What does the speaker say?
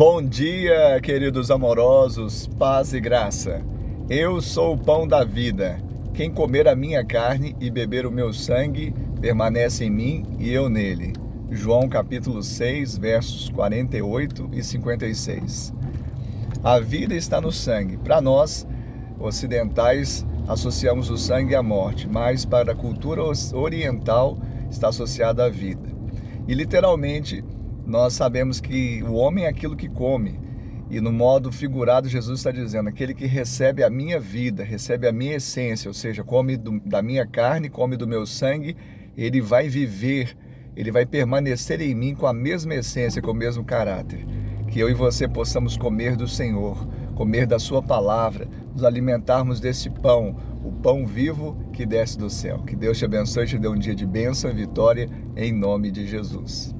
Bom dia, queridos amorosos, paz e graça. Eu sou o pão da vida. Quem comer a minha carne e beber o meu sangue permanece em mim e eu nele. João capítulo 6, versos 48 e 56. A vida está no sangue. Para nós, ocidentais, associamos o sangue à morte, mas para a cultura oriental está associada à vida. E literalmente, nós sabemos que o homem é aquilo que come. E no modo figurado, Jesus está dizendo: aquele que recebe a minha vida, recebe a minha essência, ou seja, come do, da minha carne, come do meu sangue, ele vai viver, ele vai permanecer em mim com a mesma essência, com o mesmo caráter. Que eu e você possamos comer do Senhor, comer da Sua palavra, nos alimentarmos desse pão, o pão vivo que desce do céu. Que Deus te abençoe e te dê um dia de bênção e vitória, em nome de Jesus.